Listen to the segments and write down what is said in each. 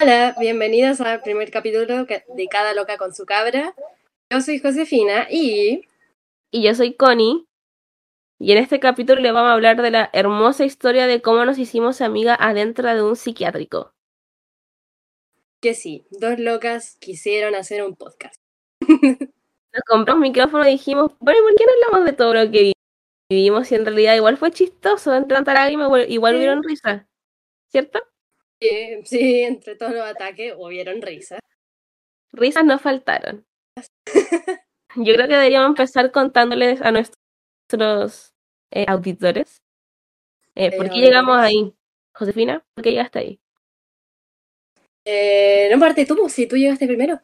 Hola, bienvenidos al primer capítulo de Cada Loca con su cabra. Yo soy Josefina y... Y yo soy Connie. Y en este capítulo le vamos a hablar de la hermosa historia de cómo nos hicimos amigas adentro de un psiquiátrico. Que sí, dos locas quisieron hacer un podcast. Nos compramos micrófono y dijimos, bueno, ¿por qué no hablamos de todo lo que vivimos? Y en realidad igual fue chistoso, entre tanta lágrima, igual hubieron risas, ¿cierto? Sí, sí, entre todos los ataques hubieron risas. Risas no faltaron. Yo creo que deberíamos empezar contándoles a nuestros eh, auditores eh, por qué llegamos ahí. Josefina, ¿por qué llegaste ahí? Eh, no parte tú, si tú llegaste primero.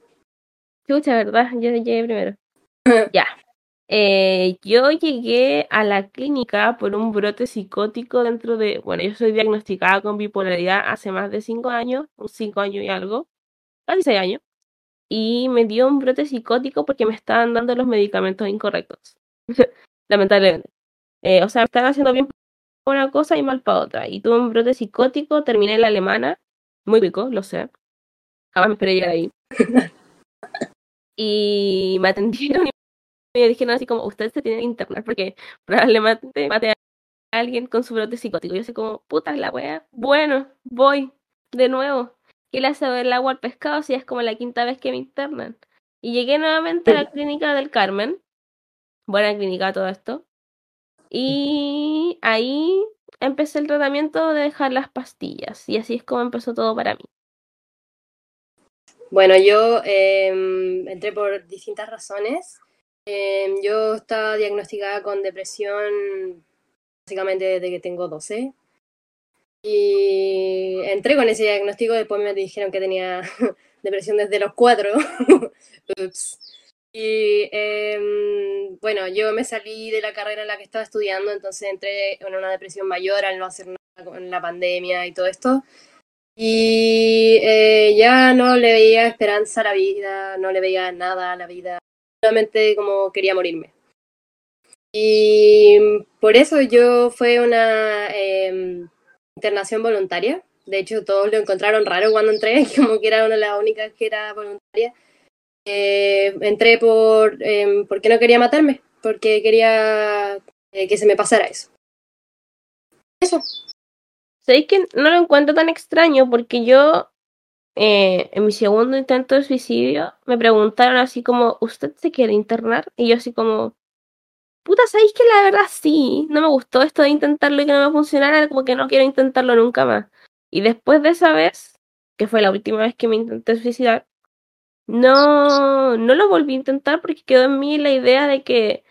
Chucha, ¿verdad? Yo llegué primero. ya. Eh, yo llegué a la clínica por un brote psicótico dentro de, bueno, yo soy diagnosticada con bipolaridad hace más de cinco años, cinco años y algo, casi seis años, y me dio un brote psicótico porque me estaban dando los medicamentos incorrectos, lamentablemente. Eh, o sea, me estaban haciendo bien para una cosa y mal para otra. Y tuve un brote psicótico, terminé en la alemana, muy rico, lo sé. Jamás me esperé llegar ahí. y me atendieron y me dijeron así como, usted se tiene que internar porque probablemente mate a alguien con su brote psicótico. Yo así como, puta la wea, bueno, voy, de nuevo. ¿Qué le hace el agua al pescado si es como la quinta vez que me internan? Y llegué nuevamente a la clínica del Carmen. Buena clínica todo esto. Y ahí empecé el tratamiento de dejar las pastillas. Y así es como empezó todo para mí. Bueno, yo em, entré por distintas razones. Em, yo estaba diagnosticada con depresión básicamente desde que tengo 12. Y entré con ese diagnóstico, después me dijeron que tenía depresión desde los 4. Ups. Y em, bueno, yo me salí de la carrera en la que estaba estudiando, entonces entré en una depresión mayor al no hacer nada con la pandemia y todo esto. Y eh, ya no le veía esperanza a la vida, no le veía nada a la vida solamente como quería morirme. Y por eso yo fue una em, internación voluntaria. De hecho, todos lo encontraron raro cuando entré, como que era una de las únicas que era voluntaria. Eh, entré por eh, porque no quería matarme, porque quería eh, que se me pasara eso. Eso. Sé que no lo encuentro tan extraño porque yo eh, en mi segundo intento de suicidio me preguntaron así como, ¿usted se quiere internar? Y yo así como, puta, ¿sabéis que la verdad sí? No me gustó esto de intentarlo y que no me funcionara, como que no quiero intentarlo nunca más. Y después de esa vez, que fue la última vez que me intenté suicidar, no, no lo volví a intentar porque quedó en mí la idea de que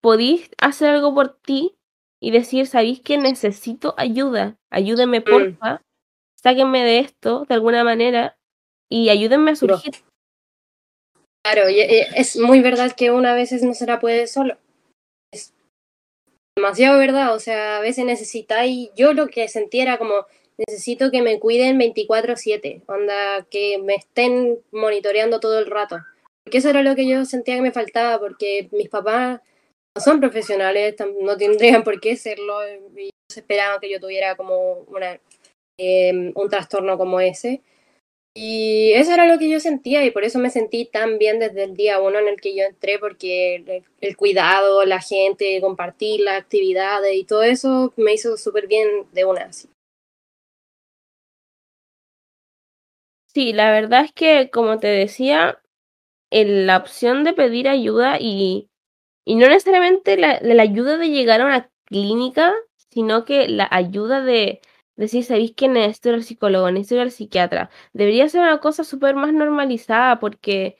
podís hacer algo por ti y decir, ¿sabéis que necesito ayuda? Ayúdeme, mm. Sáquenme de esto de alguna manera y ayúdenme a surgir. Claro, eh, es muy verdad que una vez no se la puede solo. Es demasiado verdad, o sea, a veces necesitáis, yo lo que sentía era como, necesito que me cuiden 24/7, onda, que me estén monitoreando todo el rato. Porque eso era lo que yo sentía que me faltaba, porque mis papás no son profesionales, no tendrían por qué serlo, y esperaban que yo tuviera como una Em, un trastorno como ese. Y eso era lo que yo sentía y por eso me sentí tan bien desde el día uno en el que yo entré, porque el, cuidado, la gente, compartir las actividades y todo eso me hizo súper bien de una. Sí, la verdad es que, como te decía, la opción de pedir ayuda y, y no necesariamente la, la ayuda de llegar a una clínica, sino que la ayuda de decir, ¿sabéis que necesito ir al psicólogo, necesito ir al psiquiatra? Debería ser una cosa súper más normalizada porque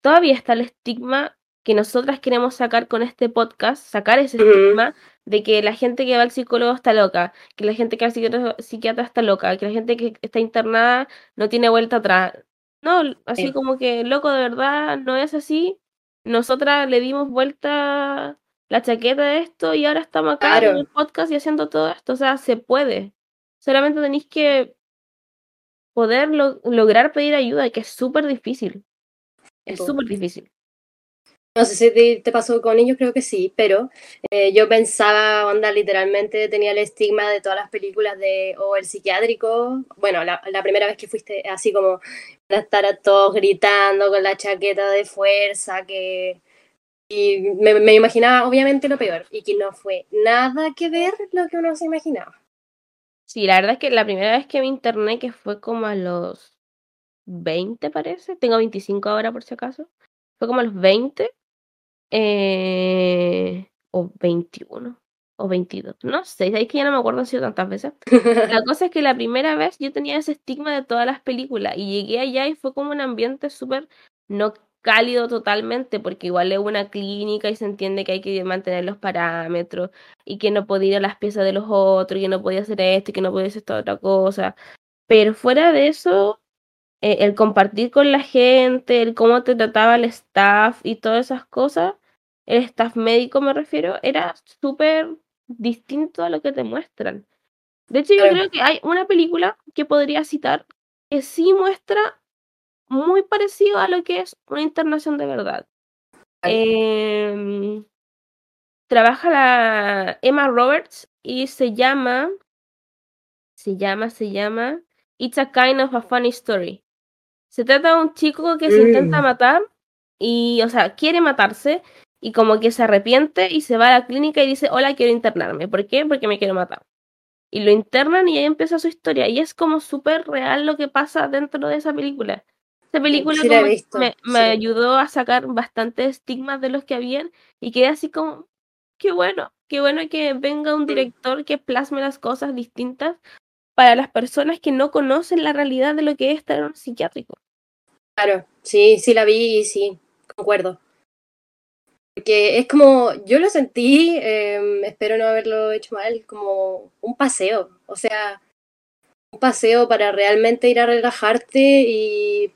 todavía está el estigma que nosotras queremos sacar con este podcast, sacar ese estigma de que la gente que va al psicólogo está loca, que la gente que va al psiquiatra, está loca, que la gente que está internada no tiene vuelta atrás. No, así como que, loco, de verdad, no es así. Nosotras le dimos vuelta la chaqueta de esto y ahora estamos acá en el podcast y haciendo todo esto. O sea, se puede. Solamente tenéis que poder lograr pedir ayuda, que es súper difícil. Es súper difícil. No sé si te, pasó con ellos, creo que sí, pero eh, yo pensaba, onda, literalmente tenía el estigma de todas las películas de, o el psiquiátrico, bueno, la, primera vez que fuiste así como para estar a todos gritando con la chaqueta de fuerza, que... Y me, me imaginaba obviamente lo peor, y que no fue nada que ver lo que uno se imaginaba. Sí, la verdad es que la primera vez que me interné, que fue como a los 20 parece, tengo 25 ahora por si acaso, fue como a los 20, eh, o 21 o 22, no sé, es que ya no me acuerdo, han sido tantas veces. La cosa es que la primera vez yo tenía ese estigma de todas las películas y llegué allá y fue como un ambiente súper no cálido totalmente, porque igual es una clínica y se entiende que hay que mantener los parámetros y que no podía ir a las piezas de los otros y que no podía hacer esto y que no podía hacer esta otra cosa. Pero fuera de eso, eh, el compartir con la gente, el cómo te trataba el staff y todas esas cosas, el staff médico me refiero, era súper distinto a lo que te muestran. De hecho, yo creo que hay una película que podría citar que sí muestra muy parecido a lo que es una internación de verdad. Em, trabaja la Emma Roberts y se llama, se llama, se llama It's a Kind of a Funny Story. Se trata de un chico que se intenta mm. matar y, o sea, quiere matarse y como que se arrepiente y se va a la clínica y dice, hola, quiero internarme. ¿Por qué? Porque me quiero matar. Y lo internan y ahí empieza su historia. Y es como súper real lo que pasa dentro de esa película. Esa película me, ayudó a sacar bastante estigmas de los que habían y quedé así como, qué bueno, qué bueno que venga un mm. director que plasme las cosas distintas para las personas que no conocen la realidad de lo que es estar en un psiquiátrico. Claro, sí, sí la vi y sí, concuerdo. Porque es como, yo lo sentí, em, espero no haberlo hecho mal, como un paseo. O sea, un paseo para realmente ir a relajarte y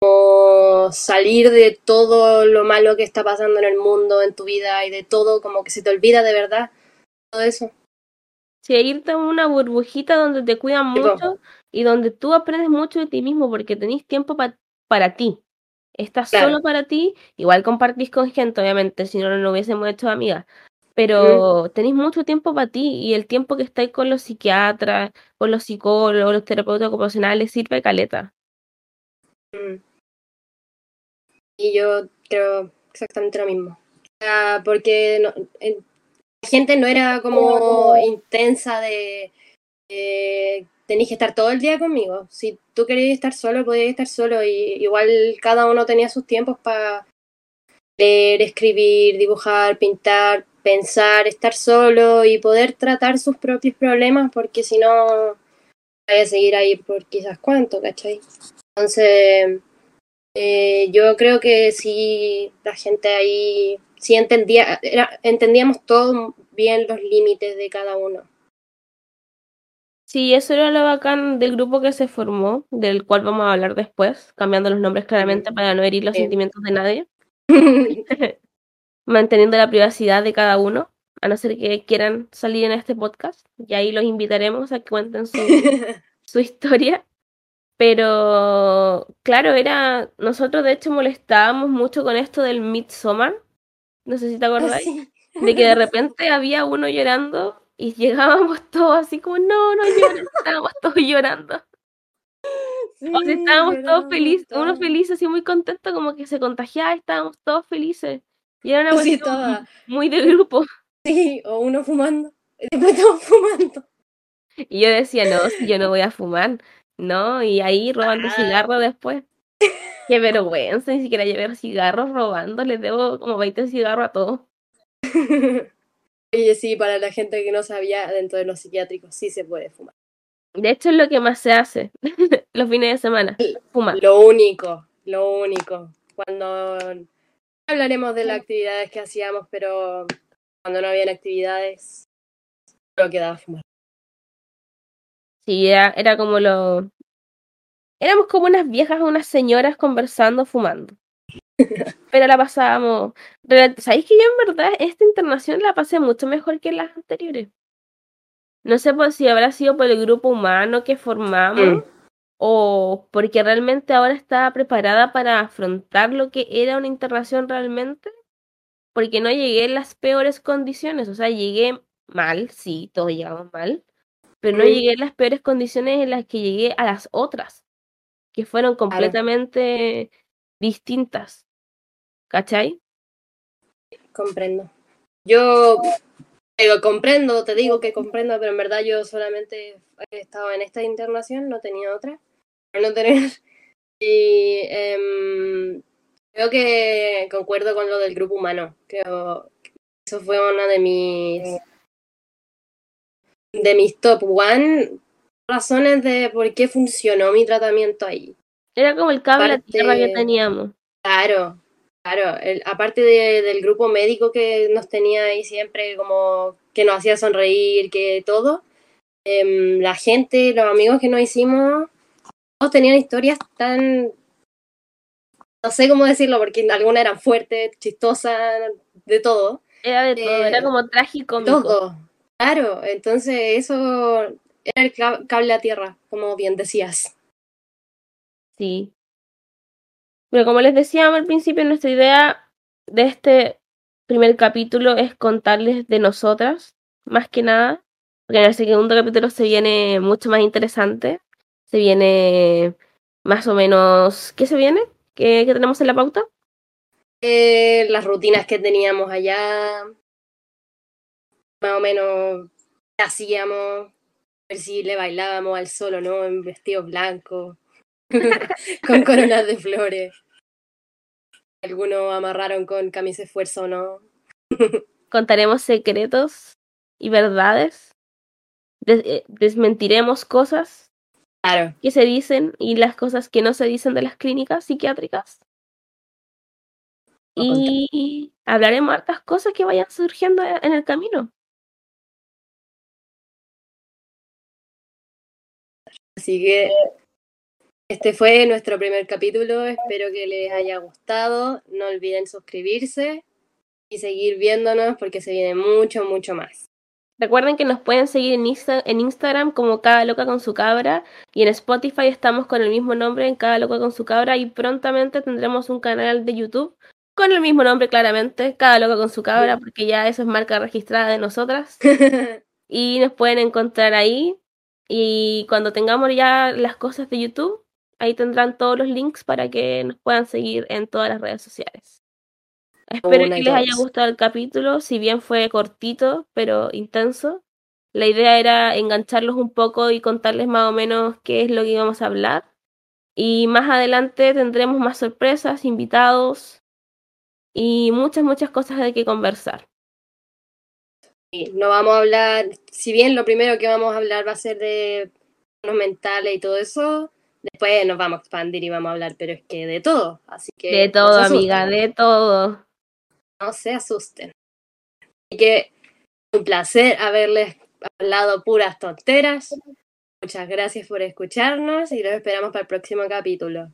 como salir de todo lo malo que está pasando en el mundo, en tu vida y de todo, como que se te olvida de verdad todo eso. Sí, irte a una burbujita donde te cuidan mucho y donde tú aprendes mucho de ti mismo porque tenés tiempo para ti estás solo para ti, igual compartís con gente, obviamente, si no, no hubiésemos hecho amigas, pero tenéis mucho tiempo para ti y el tiempo que estáis con los psiquiatras, con los psicólogos, los terapeutas ocupacionales, sirve caleta. Y yo creo exactamente lo mismo. porque la gente no era como intensa de tenéis que estar todo el día conmigo. Si tú querías estar solo, podías estar solo. Y igual cada uno tenía sus tiempos para leer, escribir, dibujar, pintar, pensar, estar solo y poder tratar sus propios problemas, porque si no, vaya a seguir ahí por quizás cuánto, ¿cachai? Entonces, eh, yo creo que sí, la gente ahí sí entendía, entendíamos todo bien los límites de cada uno. Sí, eso era lo bacán del grupo que se formó, del cual vamos a hablar después, cambiando los nombres claramente para no herir los sentimientos de nadie. Manteniendo la privacidad de cada uno, a no ser que quieran salir en este podcast, y ahí los invitaremos a que cuenten su, su historia. Pero, claro, era. Nosotros de hecho molestábamos mucho con esto del Midsommar. No sé si te acordáis. De que de repente había uno llorando y llegábamos todos así como, no, no llores, estábamos todos llorando. o sea, estábamos todos felices, uno feliz, así muy contento, como que se contagiaba, estábamos todos felices. Y era una cuestión muy de grupo. Sí, o uno fumando, después todos fumando. Y yo decía, no, yo no voy a fumar, ¿no? Y ahí robando ah. cigarros después. Qué vergüenza, ni siquiera llevar cigarros robando, les debo como 20 cigarros a todos. Oye, sí, para la gente que no sabía, dentro de los psiquiátricos sí se puede fumar. De hecho, es lo que más se hace los fines de semana, fumar. Lo único, lo único. Cuando hablaremos de las actividades que hacíamos, pero cuando no habían actividades, solo quedaba fumar. Sí, era, era como lo... Éramos como unas viejas, unas señoras conversando, fumando. Pero la pasábamos. ¿Sabéis que yo en verdad esta internación la pasé mucho mejor que las anteriores? No sé por si habrá sido por el grupo humano que formamos mm. o porque realmente ahora estaba preparada para afrontar lo que era una internación realmente, porque no llegué en las peores condiciones, o sea, llegué mal, sí, todos llegamos mal, pero no llegué en las peores condiciones en las que llegué a las otras, que fueron completamente distintas. ¿Cachai? Comprendo. Yo comprendo, te digo que comprendo, pero en verdad yo solamente he estado en esta internación, no tenía otra. Para no tener. Y em, creo que concuerdo con lo del grupo humano. Creo que eso fue una de mis de mis top one razones de por qué funcionó mi tratamiento ahí. Era como el cable a tierra que teníamos. Claro, claro. El- aparte de- del grupo médico que nos tenía ahí siempre, como que nos hacía sonreír, que todo, em, la gente, los amigos que nos hicimos, todos tenían historias tan. No sé cómo decirlo, porque algunas eran fuertes, chistosas, de todo. Era de todo, era Eh, como trágico. Todo. Claro, entonces eso era el cable a tierra, como bien decías. Sí. Pero como les decíamos al principio, nuestra idea de este primer capítulo es contarles de nosotras, más que nada, porque en el segundo capítulo se viene mucho más interesante. Se viene más o menos... ¿Qué se viene? ¿Qué, qué tenemos en la pauta? Eh, las rutinas que teníamos allá, más o menos qué hacíamos, ver si le bailábamos al sol o no, en vestidos blancos, con coronas de flores. Algunos amarraron con camisa de fuerza o no. Contaremos secretos y verdades. Des- eh, desmentiremos cosas Claro, que se dicen y las cosas que no se dicen de las clínicas psiquiátricas. Y hablaremos hartas cosas que vayan surgiendo en el camino. Así que este fue nuestro primer capítulo. Espero que les haya gustado. No olviden suscribirse y seguir viéndonos porque se viene mucho, mucho más. Recuerden que nos pueden seguir en, Insta- en Instagram como Cada Loca con su cabra y en Spotify estamos con el mismo nombre en Cada Loca con su cabra y prontamente tendremos un canal de YouTube con el mismo nombre claramente, Cada Loca con su cabra, porque ya eso es marca registrada de nosotras. y nos pueden encontrar ahí. Y cuando tengamos ya las cosas de YouTube, ahí tendrán todos los links para que nos puedan seguir en todas las redes sociales. Espero Una que les haya gustado el capítulo, si bien fue cortito, pero intenso. La idea era engancharlos un poco y contarles más o menos qué es lo que íbamos a hablar. Y más adelante tendremos más sorpresas, invitados y muchas, muchas cosas de que conversar. No vamos a hablar, si bien lo primero que vamos a hablar va a ser de los mentales y todo eso, después nos vamos a expandir y vamos a hablar, pero es que de todo, así que De todo, amiga, de todo. no se asusten. Así que un placer haberles hablado puras tonteras. Muchas gracias por escucharnos y los esperamos para el próximo capítulo.